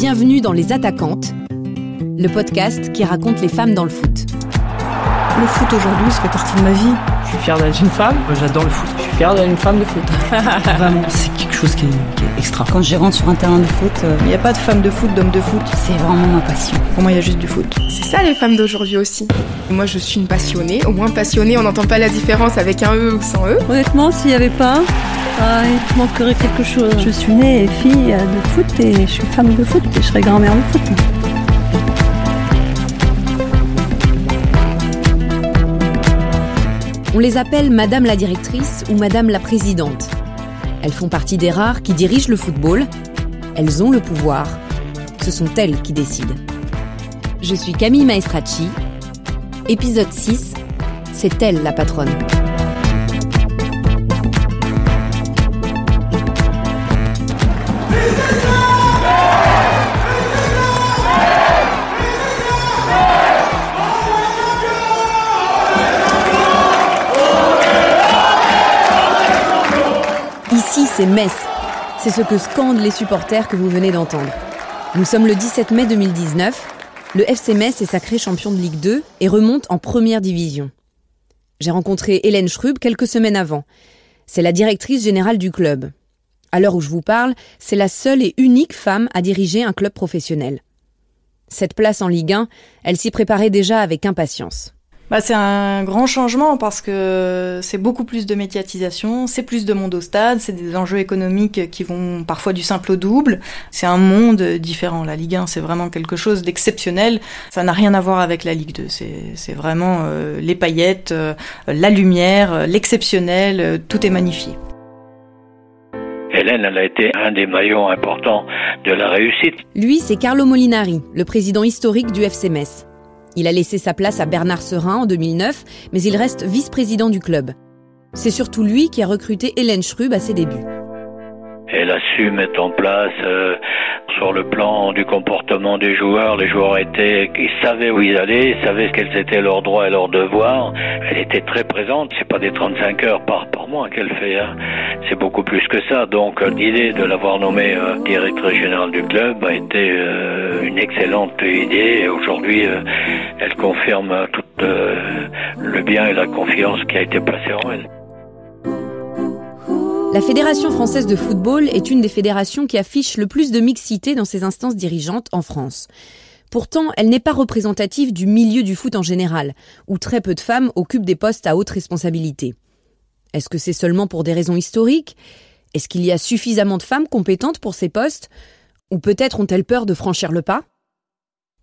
Bienvenue dans Les Attaquantes, le podcast qui raconte les femmes dans le foot. Le foot aujourd'hui, ça fait partie de ma vie. Je suis fier d'être une femme, j'adore le foot. Je suis fier d'être une femme de foot. Vraiment, c'est quelque chose qui est, extra. Quand je rentre sur un terrain de foot, il euh, n'y a pas de femme de foot, d'homme de foot. C'est vraiment ma passion. Pour moi, il y a juste du foot. C'est ça les femmes d'aujourd'hui aussi. Moi, je suis une passionnée. Au moins passionnée, on n'entend pas la différence avec un E ou sans E. Honnêtement, s'il n'y avait pas ah, manquerait quelque chose. Je suis née fille de foot et je suis femme de foot et je serai grand-mère de foot. On les appelle Madame la directrice ou Madame la présidente. Elles font partie des rares qui dirigent le football. Elles ont le pouvoir. Ce sont elles qui décident. Je suis Camille Maestracci. Épisode 6. C'est elle la patronne. C'est Metz. C'est ce que scandent les supporters que vous venez d'entendre. Nous sommes le 17 mai 2019. Le FC Metz est sacré champion de Ligue 2 et remonte en première division. J'ai rencontré Hélène Schrub quelques semaines avant. C'est la directrice générale du club. À l'heure où je vous parle, c'est la seule et unique femme à diriger un club professionnel. Cette place en Ligue 1, elle s'y préparait déjà avec impatience. Bah, c'est un grand changement parce que c'est beaucoup plus de médiatisation, c'est plus de monde au stade, c'est des enjeux économiques qui vont parfois du simple au double. C'est un monde différent. La Ligue 1, c'est vraiment quelque chose d'exceptionnel. Ça n'a rien à voir avec la Ligue 2. C'est vraiment euh, les paillettes, euh, la lumière, l'exceptionnel, euh, tout est magnifié. Hélène, elle a été un des maillons importants de la réussite. Lui, c'est Carlo Molinari, le président historique du FC Metz. Il a laissé sa place à Bernard Serin en 2009, mais il reste vice-président du club. C'est surtout lui qui a recruté Hélène Schrub à ses débuts. Elle a su mettre en place euh, sur le plan du comportement des joueurs. Les joueurs étaient, ils savaient où ils allaient, ils savaient quels étaient leurs droits et leurs devoirs. Elle était très présente. C'est pas des 35 heures par, mois qu'elle fait. Hein. C'est beaucoup plus que ça. Donc euh, l'idée de l'avoir nommée euh, directrice générale du club a été une excellente idée. Et aujourd'hui, elle confirme tout le bien et la confiance qui a été placée en elle. La Fédération française de football est une des fédérations qui affiche le plus de mixité dans ses instances dirigeantes en France. Pourtant, elle n'est pas représentative du milieu du foot en général, où très peu de femmes occupent des postes à haute responsabilité. Est-ce que c'est seulement pour des raisons historiques? Est-ce qu'il y a suffisamment de femmes compétentes pour ces postes? Ou peut-être ont-elles peur de franchir le pas?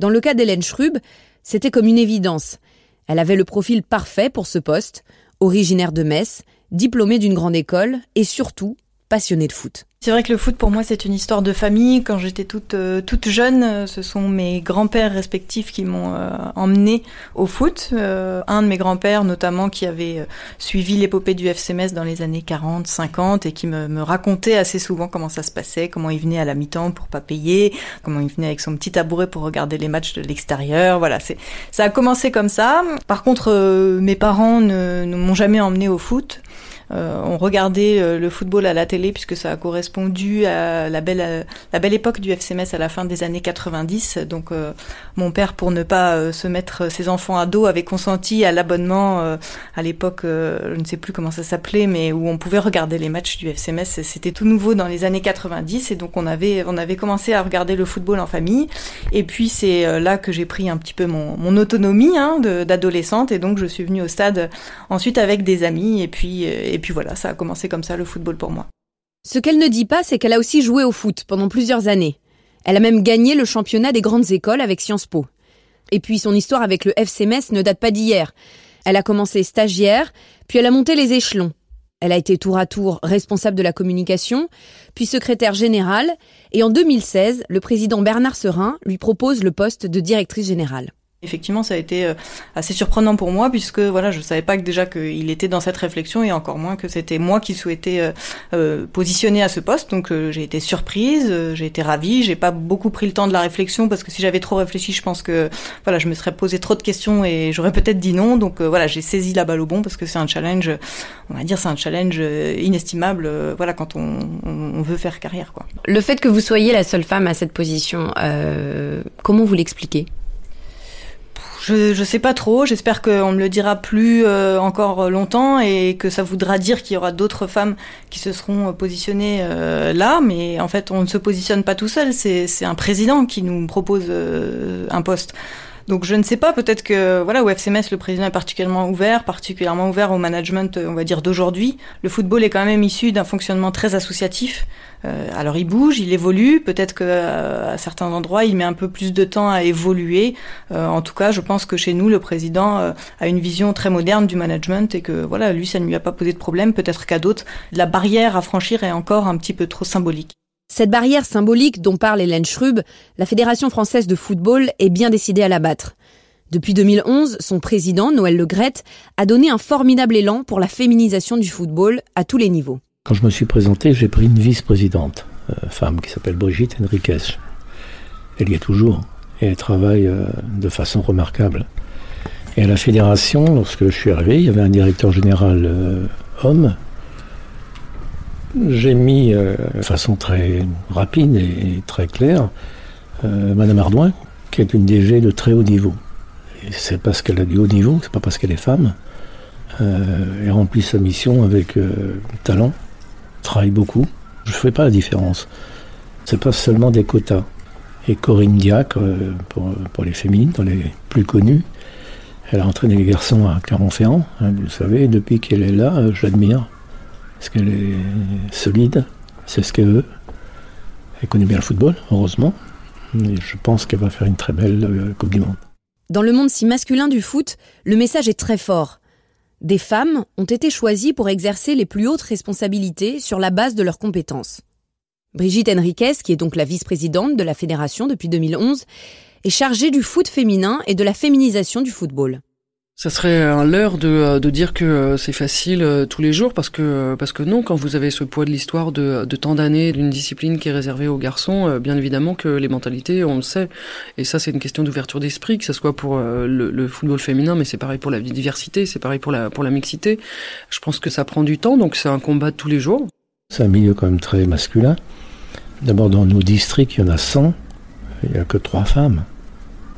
Dans le cas d'Hélène Schrub, c'était comme une évidence. Elle avait le profil parfait pour ce poste, originaire de Metz, diplômée d'une grande école et surtout passionnée de foot. C'est vrai que le foot pour moi c'est une histoire de famille. Quand j'étais toute euh, toute jeune, euh, ce sont mes grands-pères respectifs qui m'ont euh, emmené au foot. un de mes grands-pères notamment qui avait suivi l'épopée du FCMS dans les années 40, 50 et qui me, racontait assez souvent comment ça se passait, comment il venait à la mi-temps pour pas payer, comment il venait avec son petit tabouret pour regarder les matchs de l'extérieur. Voilà, c'est ça a commencé comme ça. Par contre, mes parents ne, ne m'ont jamais emmené au foot. Euh, on regardait euh, le football à la télé puisque ça a correspondu à la belle, la belle époque du FCMS à la fin des années 90. Donc euh, mon père, pour ne pas se mettre ses enfants à dos, avait consenti à l'abonnement à l'époque, je ne sais plus comment ça s'appelait, mais où on pouvait regarder les matchs du FCMS. C'était tout nouveau dans les années 90 et donc on avait, on avait commencé à regarder le football en famille. Et puis c'est là que j'ai pris un petit peu mon, mon autonomie hein, d'adolescente et donc je suis venue au stade ensuite avec des amis et puis puis voilà, ça a commencé comme ça le football pour moi. Ce qu'elle ne dit pas, c'est qu'elle a aussi joué au foot pendant plusieurs années. Elle a même gagné le championnat des grandes écoles avec Sciences Po. Et puis son histoire avec le FC Metz ne date pas d'hier. Elle a commencé stagiaire, puis elle a monté les échelons. Elle a été tour à tour responsable de la communication, puis secrétaire générale, et en 2016, le président Bernard Serin lui propose le poste de directrice générale. Effectivement, ça a été euh, assez surprenant pour moi puisque voilà, je savais pas que déjà qu'il était dans cette réflexion et encore moins que c'était moi qui souhaitais euh, euh positionner à ce poste. Donc j'ai été surprise, j'ai été ravie. J'ai pas beaucoup pris le temps de la réflexion parce que si j'avais trop réfléchi, je pense que voilà, je me serais posé trop de questions et j'aurais peut-être dit non. Donc voilà, j'ai saisi la balle au bon parce que c'est un challenge, on va dire, c'est un challenge inestimable. voilà, quand on, on, veut faire carrière, quoi. Le fait que vous soyez la seule femme à cette position, comment vous l'expliquez? Je, je sais pas trop. J'espère qu'on me le dira plus euh, encore longtemps et que ça voudra dire qu'il y aura d'autres femmes qui se seront positionnées euh, là. Mais en fait, on ne se positionne pas tout seul. C'est un président qui nous propose euh, un poste. Donc je ne sais pas, peut-être que voilà, au FCMS, le président est particulièrement ouvert, particulièrement ouvert au management, on va dire, d'aujourd'hui. Le football est quand même issu d'un fonctionnement très associatif. Euh, alors il bouge, il évolue, peut-être qu'à euh, certains endroits, il met un peu plus de temps à évoluer. Euh, en tout cas, je pense que chez nous, le président a une vision très moderne du management et que voilà, lui, ça ne lui a pas posé de problème. Peut-être qu'à d'autres, la barrière à franchir est encore un petit peu trop symbolique. Cette barrière symbolique dont parle Hélène Schrub, la Fédération française de football est bien décidée à l'abattre. Depuis 2011, son président, Noël Legrette, a donné un formidable élan pour la féminisation du football à tous les niveaux. Quand je me suis présenté, j'ai pris une vice-présidente, euh, femme qui s'appelle Brigitte Henriquez. Elle y est toujours et elle travaille euh, de façon remarquable. Et à la fédération, lorsque je suis arrivé, il y avait un directeur général euh, homme j'ai mis euh, de façon très rapide et très claire euh, Madame Ardouin, qui est une DG de très haut niveau. C'est parce qu'elle a du haut niveau, c'est pas parce qu'elle est femme. Euh, elle remplit sa mission avec talent, travaille beaucoup. Je ne fais pas la différence. C'est pas seulement des quotas. Et Corinne Diacre, pour, les féminines, dans les plus connues, elle a entraîné les garçons à Clermont-Ferrand, hein, vous le savez, depuis qu'elle est là, je l'admire parce qu'elle est solide, c'est ce qu'elle veut. Elle connaît bien le football, heureusement. Et je pense qu'elle va faire une très belle euh, Coupe du Monde. Dans le monde si masculin du foot, le message est très fort. Des femmes ont été choisies pour exercer les plus hautes responsabilités sur la base de leurs compétences. Brigitte Henriquez, qui est donc la vice-présidente de la fédération depuis 2011, est chargée du foot féminin et de la féminisation du football. Ça serait un leurre de, euh, dire que euh, c'est facile euh, tous les jours parce que parce que non, quand vous avez ce poids de l'histoire de, tant d'années d'une discipline qui est réservée aux garçons, bien évidemment que les mentalités, on le sait, et ça c'est une question d'ouverture d'esprit, que ce soit pour le, le football féminin, mais c'est pareil pour la diversité, c'est pareil pour la pour la mixité. Je pense que ça prend du temps, donc c'est un combat de tous les jours. C'est un milieu quand même très masculin. D'abord dans nos districts, il y en a 100, il n'y a que trois femmes.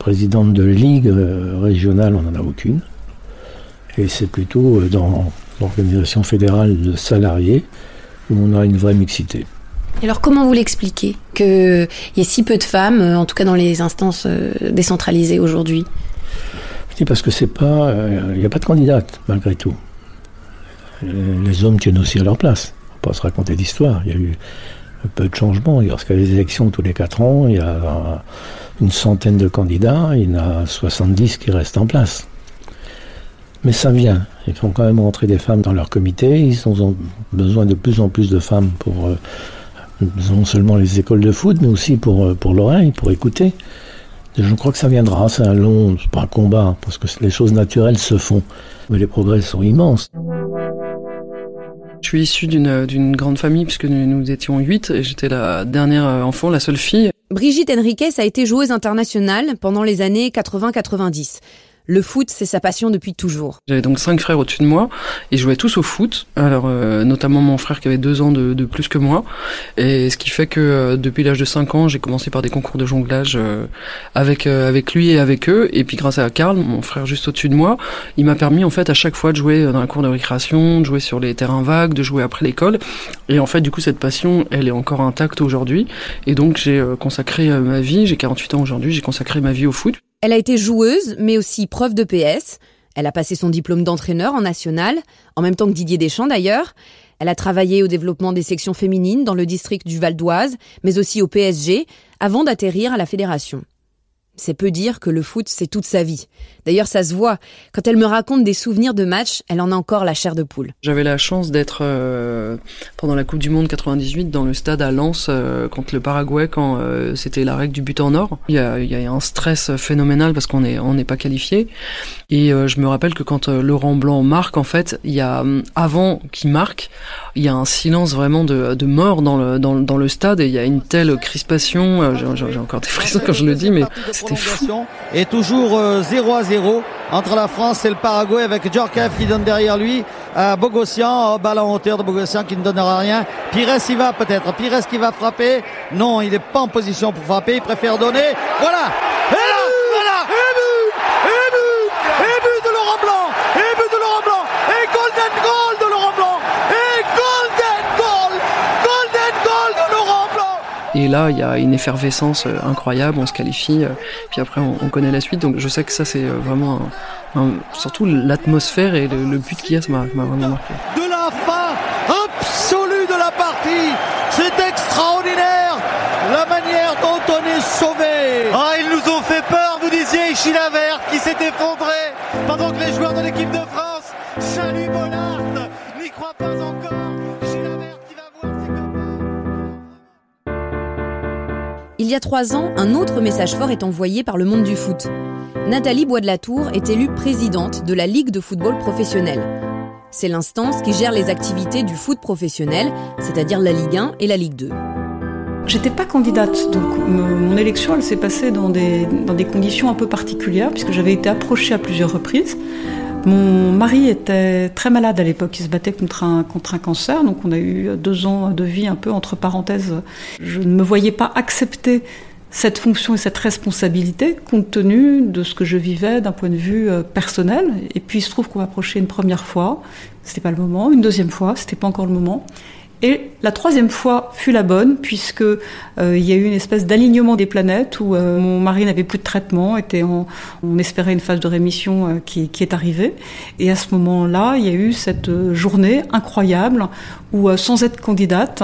Présidente de ligue euh, régionale, on n'en a aucune. Et c'est plutôt euh, dans l'organisation fédérale de salariés où on a une vraie mixité. Alors comment vous l'expliquez qu'il y ait si peu de femmes, euh, en tout cas dans les instances décentralisées aujourd'hui? Parce que c'est pas, il n'y a pas de candidate malgré tout. Les hommes tiennent aussi à leur place. On va pas se raconter d'histoire. Il y a eu peu de changements. Lorsqu'il y a des élections tous les quatre ans, il y a une centaine de candidats, il y en a 70 qui restent en place. Mais ça vient. Ils font quand même rentrer des femmes dans leur comité. Ils ont besoin de plus en plus de femmes pour euh, non seulement les écoles de foot, mais aussi pour, euh, pour l'oreille, pour écouter. Je crois que ça viendra. C'est un long, pas un combat, parce que les choses naturelles se font. Mais les progrès sont immenses. Je suis issu d'une grande famille puisque nous, nous étions huit et j'étais la dernière enfant, la seule fille. Brigitte Henriquez a été joueuse internationale pendant les années 80-90. Le foot, c'est sa passion depuis toujours. J'avais donc cinq frères au-dessus de moi et jouaient tous au foot. Alors euh, notamment mon frère qui avait deux ans de, de, plus que moi. Et ce qui fait que euh, depuis l'âge de cinq ans, j'ai commencé par des concours de jonglage euh, avec avec lui et avec eux. Et puis grâce à Karl, mon frère juste au-dessus de moi, il m'a permis en fait à chaque fois de jouer dans la cour de récréation, de jouer sur les terrains vagues, de jouer après l'école. Et en fait, du coup, cette passion, elle est encore intacte aujourd'hui. Et donc j'ai consacré ma vie. J'ai 48 ans aujourd'hui. J'ai consacré ma vie au foot. Elle a été joueuse, mais aussi prof de PS. Elle a passé son diplôme d'entraîneur en national, en même temps que Didier Deschamps d'ailleurs. Elle a travaillé au développement des sections féminines dans le district du Val d'Oise, mais aussi au PSG, avant d'atterrir à la fédération. C'est peu dire que le foot, c'est toute sa vie. D'ailleurs, ça se voit. Quand elle me raconte des souvenirs de matchs, elle en a encore la chair de poule. J'avais la chance d'être euh, pendant la Coupe du Monde 98 dans le stade à Lens euh, contre le Paraguay quand euh, c'était la règle du but en or. Il y a, il y a un stress phénoménal parce qu'on est on n'est pas qualifié. Et je me rappelle que quand Laurent Blanc marque, en fait, il y a avant qu'il marque, il y a un silence vraiment de, de mort dans le, dans, dans, le stade et il y a une telle crispation. J'ai encore des frissons quand je le dis, mais et toujours 0 euh, à 0 entre la France et le Paraguay avec Djorkaeff qui donne derrière lui à Bogossian, balle en hauteur de Bogossian qui ne donnera rien. Pires y va peut-être, Pires qui va frapper. Non, il n'est pas en position pour frapper, il préfère donner. Voilà Et but Et but Et but de Laurent Blanc Et but de Laurent Blanc Et golden goal de Laurent Blanc Et golden goal Golden goal de Laurent Blanc Et là, il y a une effervescence euh, incroyable, on se qualifie, euh, puis après on, on connaît la suite, donc je sais que ça c'est euh, vraiment surtout l'atmosphère et le, but qu'il y a, ça m'a vraiment marqué. De la fin absolue de la partie, c'est extraordinaire la manière dont on est sauvé. Ah, ils nous ont fait peur, vous disiez Chilavert qui s'est effondré pendant que les joueurs de l'équipe de France saluent Bollard, n'y croient pas encore. Il y a trois ans, un autre message fort est envoyé par le monde du foot. Nathalie Bois de la Tour est élue présidente de la Ligue de football professionnel. C'est l'instance qui gère les activités du foot professionnel, c'est-à-dire la Ligue 1 et la Ligue 2. J'étais pas candidate, donc mon élection s'est passée dans des conditions un peu particulières, puisque j'avais été approchée à plusieurs reprises. Mon mari était très malade à l'époque, il se battait contre un, contre un cancer, donc on a eu deux ans de vie un peu entre parenthèses. Je ne me voyais pas accepter cette fonction et cette responsabilité compte tenu de ce que je vivais d'un point de vue personnel. Et puis il se trouve qu'on m'approchait une première fois, c'était pas le moment, une deuxième fois, c'était pas encore le moment. Et la troisième fois fut la bonne, puisque euh, il y a eu une espèce d'alignement des planètes où euh, mon mari n'avait plus de traitement, on espérait une phase de rémission euh, qui, est arrivée. Et à ce moment-là, il y a eu cette journée incroyable où, sans être candidate,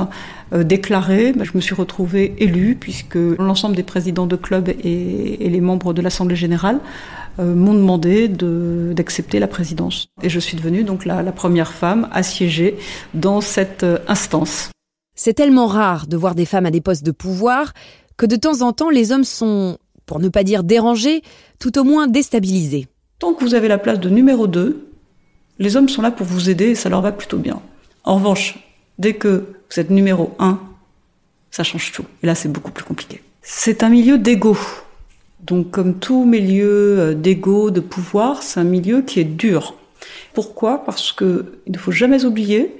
déclarée, bah, je me suis retrouvée élue, puisque l'ensemble des présidents de clubs et, et les membres de l'Assemblée générale m'ont demandé d'accepter la présidence. Et je suis devenue donc la, la première femme à siéger dans cette instance. C'est tellement rare de voir des femmes à des postes de pouvoir que de temps en temps les hommes sont, pour ne pas dire dérangés, tout au moins déstabilisés. Tant que vous avez la place de numéro 2, les hommes sont là pour vous aider et ça leur va plutôt bien. En revanche, dès que vous êtes numéro 1, ça change tout. Et là, c'est beaucoup plus compliqué. C'est un milieu d'ego. Donc, comme tout milieu d'ego, de pouvoir, c'est un milieu qui est dur. Pourquoi? Parce que il ne faut jamais oublier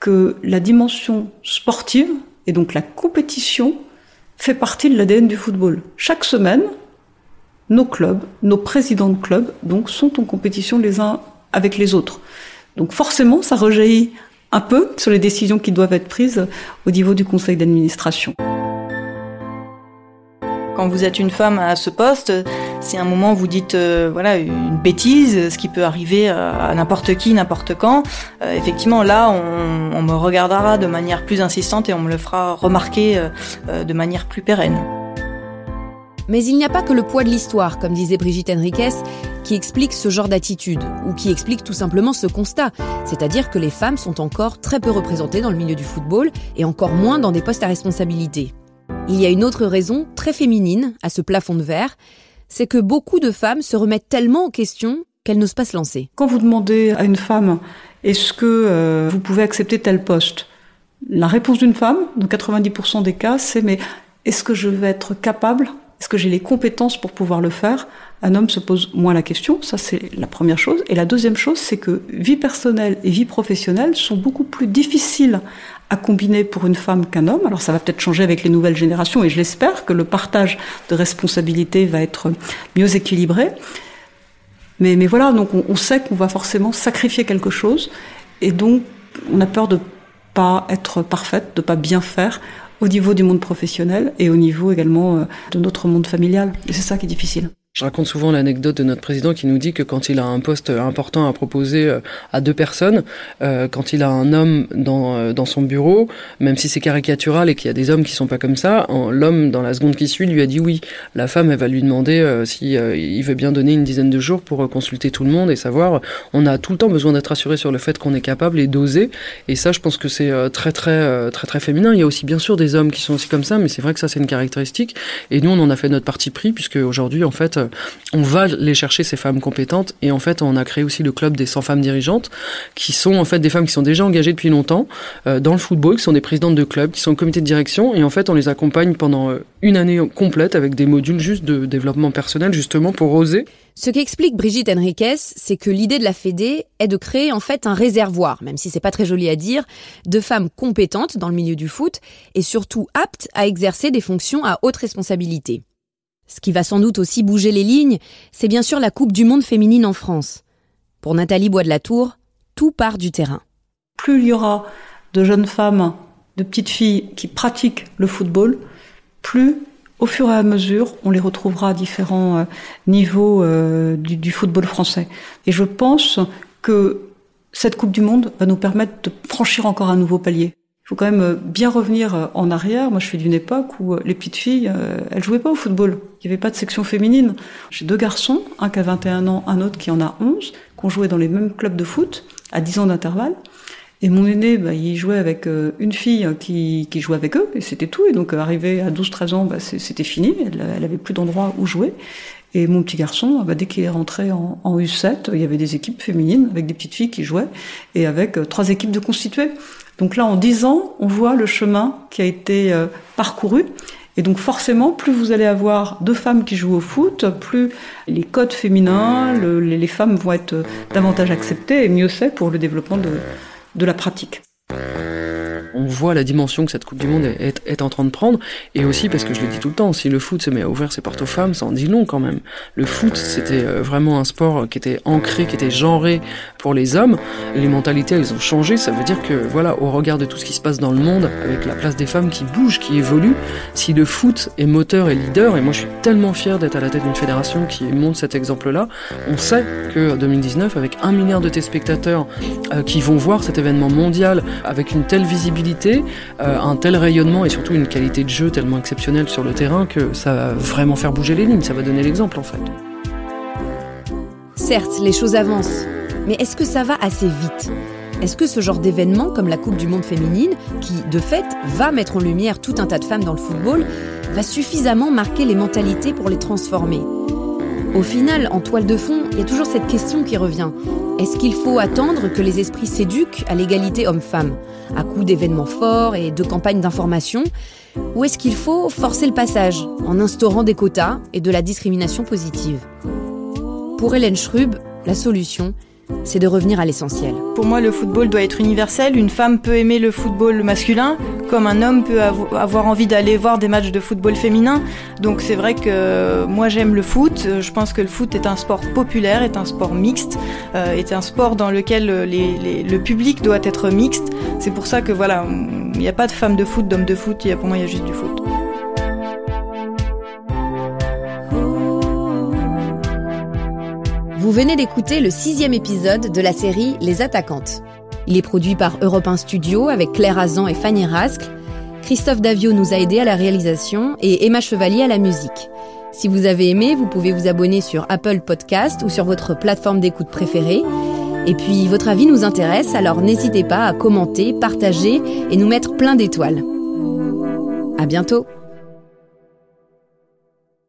que la dimension sportive et donc la compétition fait partie de l'ADN du football. Chaque semaine, nos clubs, nos présidents de clubs, donc, sont en compétition les uns avec les autres. Donc forcément, ça rejaillit un peu sur les décisions qui doivent être prises au niveau du conseil d'administration. Quand vous êtes une femme à ce poste, c'est un moment vous dites euh, voilà une bêtise, ce qui peut arriver à n'importe qui, n'importe quand. Euh, effectivement, là, on, me regardera de manière plus insistante et on me le fera remarquer euh, de manière plus pérenne. Mais il n'y a pas que le poids de l'histoire, comme disait Brigitte Henriquez, qui explique ce genre d'attitude, ou qui explique tout simplement ce constat, c'est-à-dire que les femmes sont encore très peu représentées dans le milieu du football et encore moins dans des postes à responsabilité. Il y a une autre raison, très féminine, à ce plafond de verre, c'est que beaucoup de femmes se remettent tellement en question qu'elles n'osent pas se lancer. Quand vous demandez à une femme est-ce que euh, vous pouvez accepter tel poste? La réponse d'une femme, dans 90% des cas, c'est mais est-ce que je vais être capable Est-ce que j'ai les compétences pour pouvoir le faire? Un homme se pose moins la question, ça c'est la première chose. Et la deuxième chose, c'est que vie personnelle et vie professionnelle sont beaucoup plus difficiles à combiner pour une femme qu'un homme. Alors ça va peut-être changer avec les nouvelles générations et je l'espère que le partage de responsabilités va être mieux équilibré. Mais, voilà, donc on, on sait qu'on va forcément sacrifier quelque chose et donc on a peur de pas être parfaite, de pas bien faire au niveau du monde professionnel et au niveau également de notre monde familial. Et c'est ça qui est difficile. Je raconte souvent l'anecdote de notre président qui nous dit que quand il a un poste important à proposer euh, à deux personnes, euh, quand il a un homme dans, euh, dans son bureau, même si c'est caricatural et qu'il y a des hommes qui sont pas comme ça, l'homme dans la seconde qui suit lui a dit oui. La femme, elle va lui demander euh, si il veut bien donner une dizaine de jours pour consulter tout le monde et savoir. On a tout le temps besoin d'être assuré sur le fait qu'on est capable et d'oser. Et ça, je pense que c'est très très très très féminin. Il y a aussi bien sûr des hommes qui sont aussi comme ça, mais c'est vrai que ça c'est une caractéristique. Et nous, on en a fait notre parti pris puisque aujourd'hui, en fait on va les chercher ces femmes compétentes et en fait on a créé aussi le club des 100 femmes dirigeantes qui sont en fait des femmes qui sont déjà engagées depuis longtemps euh, dans le football, qui sont des présidentes de clubs, qui sont au comité de direction et en fait on les accompagne pendant euh, une année complète avec des modules juste de développement personnel justement pour oser. Ce qu'explique Brigitte Henriquez, c'est que l'idée de la Fédé est de créer en fait un réservoir, même si c'est pas très joli à dire, de femmes compétentes dans le milieu du foot et surtout aptes à exercer des fonctions à haute responsabilité. Ce qui va sans doute aussi bouger les lignes, c'est bien sûr la Coupe du Monde féminine en France. Pour Nathalie Bois de la Tour, tout part du terrain. Plus il y aura de jeunes femmes, de petites filles qui pratiquent le football, plus au fur et à mesure, on les retrouvera à différents euh, niveaux euh, du, du, football français. Et je pense que cette Coupe du Monde va nous permettre de franchir encore un nouveau palier. Il faut quand même euh, bien revenir euh, en arrière. Moi, je suis d'une époque où euh, les petites filles, elles jouaient pas au football. Il n'y avait pas de section féminine. J'ai deux garçons, un qui a 21 ans, un autre qui en a 11, qui ont joué dans les mêmes clubs de foot, à 10 ans d'intervalle. Et mon aîné, bah, il jouait avec une fille qui, qui jouait avec eux, et c'était tout. Et donc, arrivé à 12-13 ans, bah, c'était fini. Elle, elle avait plus d'endroit où jouer. Et mon petit garçon, bah, dès qu'il est rentré en, en, U7, il y avait des équipes féminines avec des petites filles qui jouaient, et avec trois équipes de constituées. Donc là, en dix ans, on voit le chemin qui a été euh, parcouru. Et donc forcément, plus vous allez avoir de femmes qui jouent au foot, plus les codes féminins, les, femmes vont être davantage acceptées, et mieux c'est pour le développement de la pratique on voit la dimension que cette Coupe du Monde est, en train de prendre, et aussi parce que je le dis tout le temps, si le foot se met à ouvrir ses portes aux femmes, ça en dit long quand même. Le foot, c'était euh, vraiment un sport qui était ancré, qui était genré pour les hommes. Les mentalités, elles ont changé. Ça veut dire que, voilà, au regard de tout ce qui se passe dans le monde, avec la place des femmes qui bouge, qui évolue, si le foot est moteur et leader, et moi je suis tellement fier d'être à la tête d'une fédération qui montre cet exemple-là, on sait que 2019, avec un milliard de téléspectateurs euh, qui vont voir cet événement mondial avec une telle visibilité, euh, un tel rayonnement et surtout une qualité de jeu tellement exceptionnelle sur le terrain que ça va vraiment faire bouger les lignes, ça va donner l'exemple en fait. Certes, les choses avancent, mais est-ce que ça va assez vite? Est-ce que ce genre d'événement, comme la Coupe du Monde féminine, qui de fait va mettre en lumière tout un tas de femmes dans le football, va suffisamment marquer les mentalités pour les transformer? Au final, en toile de fond, il y a toujours cette question qui revient. Est-ce qu'il faut attendre que les esprits s'éduquent à l'égalité homme-femme, à coup d'événements forts et de campagnes d'information Ou est-ce qu'il faut forcer le passage en instaurant des quotas et de la discrimination positive? Pour Hélène Schrub, la solution, c'est de revenir à l'essentiel. Pour moi, le football doit être universel. Une femme peut aimer le football masculin, comme un homme peut avoir envie d'aller voir des matchs de football féminin. Donc c'est vrai que moi j'aime le foot. Je pense que le foot est un sport populaire, est un sport mixte, euh, est un sport dans lequel le public doit être mixte. C'est pour ça que voilà, il n'y a pas de femmes de foot, d'hommes de foot. Pour moi, il y a juste du foot. Vous venez d'écouter le sixième épisode de la série Les Attaquantes. Il est produit par Europe 1 Studio avec Claire Azan et Fanny Rascle. Christophe Davio nous a aidés à la réalisation et Emma Chevalier à la musique. Si vous avez aimé, vous pouvez vous abonner sur Apple Podcast ou sur votre plateforme d'écoute préférée. Et puis, votre avis nous intéresse, alors n'hésitez pas à commenter, partager et nous mettre plein d'étoiles. À bientôt!